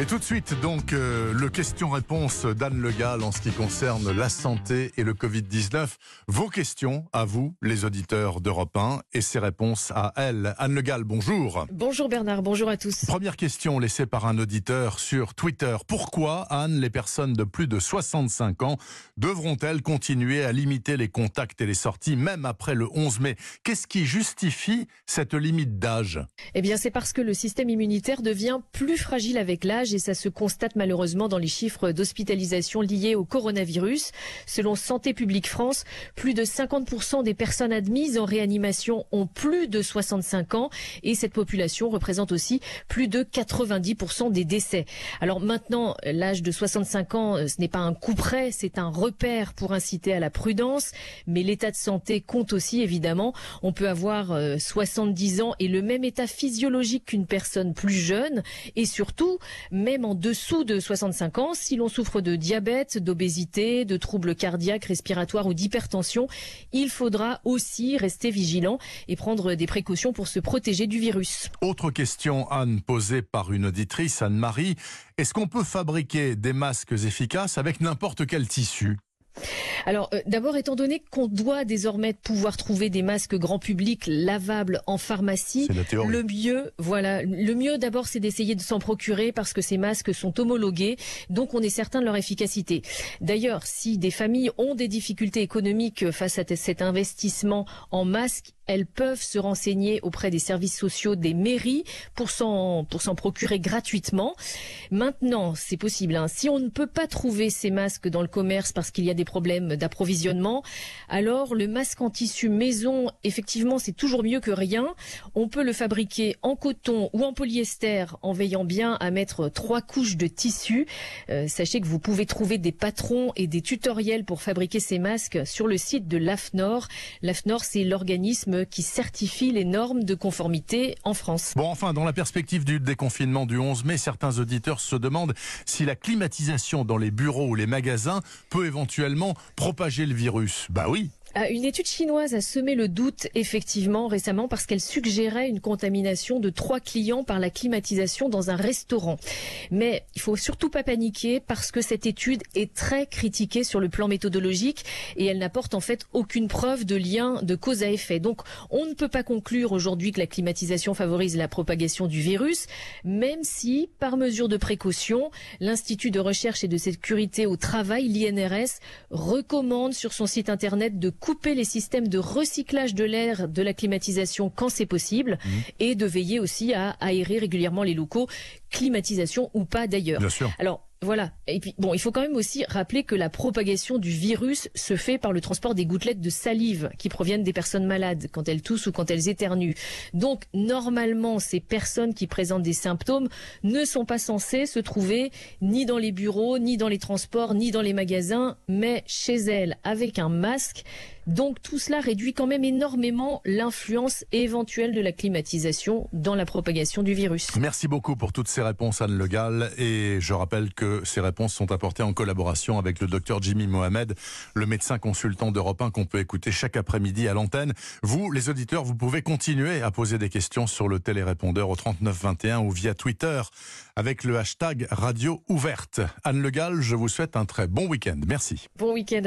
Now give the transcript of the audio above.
Et tout de suite, donc, euh, le question-réponse d'Anne Le Gall en ce qui concerne la santé et le Covid-19. Vos questions à vous, les auditeurs d'Europe 1, et ses réponses à elle. Anne Le Gall, bonjour. Bonjour Bernard, bonjour à tous. Première question laissée par un auditeur sur Twitter. Pourquoi, Anne, les personnes de plus de 65 ans devront-elles continuer à limiter les contacts et les sorties, même après le 11 mai? Qu'est-ce qui justifie cette limite d'âge? Eh bien, c'est parce que le système immunitaire devient plus fragile avec l'âge et ça se constate malheureusement dans les chiffres d'hospitalisation liés au coronavirus. Selon Santé publique France, plus de 50% des personnes admises en réanimation ont plus de 65 ans et cette population représente aussi plus de 90% des décès. Alors maintenant, l'âge de 65 ans, euh, ce n'est pas un coup près, c'est un repère pour inciter à la prudence, mais l'état de santé compte aussi évidemment. On peut avoir 70 euh, ans et le même état physiologique qu'une personne plus jeune et surtout même en dessous de 65 ans, si l'on souffre de diabète, d'obésité, de troubles cardiaques, respiratoires ou d'hypertension, il faudra aussi rester vigilant et prendre des précautions pour se protéger du virus. Autre question, Anne, posée par une auditrice, Anne-Marie. Est-ce qu'on peut fabriquer des masques efficaces avec n'importe quel tissu? Alors, euh, d'abord, étant donné qu'on doit désormais pouvoir trouver des masques grand public lavables en pharmacie, le mieux, voilà, le mieux d'abord, c'est d'essayer de s'en procurer parce que ces masques sont homologués, donc on est certain de leur efficacité. D'ailleurs, si des familles ont des difficultés économiques face à cet investissement en masques, elles peuvent se renseigner auprès des services sociaux des mairies pour s'en pour s'en procurer gratuitement. Maintenant, c'est possible. Hein. Si on ne peut pas trouver ces masques dans le commerce parce qu'il y a des problèmes d'approvisionnement, alors le masque en tissu maison, effectivement, c'est toujours mieux que rien. On peut le fabriquer en coton ou en polyester en veillant bien à mettre trois couches de tissu. Euh, sachez que vous pouvez trouver des patrons et des tutoriels pour fabriquer ces masques sur le site de l'AFNOR. L'AFNOR, c'est l'organisme qui certifie les normes de conformité en France. Bon, enfin, dans la perspective du déconfinement du 11 mai, certains auditeurs se demandent si la climatisation dans les bureaux ou les magasins peut éventuellement propager le virus. Bah oui, une étude chinoise a semé le doute effectivement récemment parce qu'elle suggérait une contamination de trois clients par la climatisation dans un restaurant. Mais il faut surtout pas paniquer parce que cette étude est très critiquée sur le plan méthodologique et elle n'apporte en fait aucune preuve de lien de cause à effet. Donc on ne peut pas conclure aujourd'hui que la climatisation favorise la propagation du virus, même si par mesure de précaution, l'Institut de recherche et de sécurité au travail, l'INRS, recommande sur son site internet de couper les systèmes de recyclage de l'air de la climatisation quand c'est possible mmh. et de veiller aussi à aérer régulièrement les locaux, climatisation ou pas d'ailleurs. Alors voilà. Et puis, bon, il faut quand même aussi rappeler que la propagation du virus se fait par le transport des gouttelettes de salive qui proviennent des personnes malades quand elles toussent ou quand elles éternuent. Donc, normalement, ces personnes qui présentent des symptômes ne sont pas censées se trouver ni dans les bureaux, ni dans les transports, ni dans les magasins, mais chez elles avec un masque. Donc tout cela réduit quand même énormément l'influence éventuelle de la climatisation dans la propagation du virus. Merci beaucoup pour toutes ces réponses Anne Le Gall et je rappelle que ces réponses sont apportées en collaboration avec le docteur Jimmy Mohamed, le médecin consultant d'Europe 1 qu'on peut écouter chaque après-midi à l'antenne. Vous, les auditeurs, vous pouvez continuer à poser des questions sur le télérépondeur au 3921 ou via Twitter avec le hashtag Radio Ouverte. Anne Le Gall, je vous souhaite un très bon week-end. Merci. Bon week-end.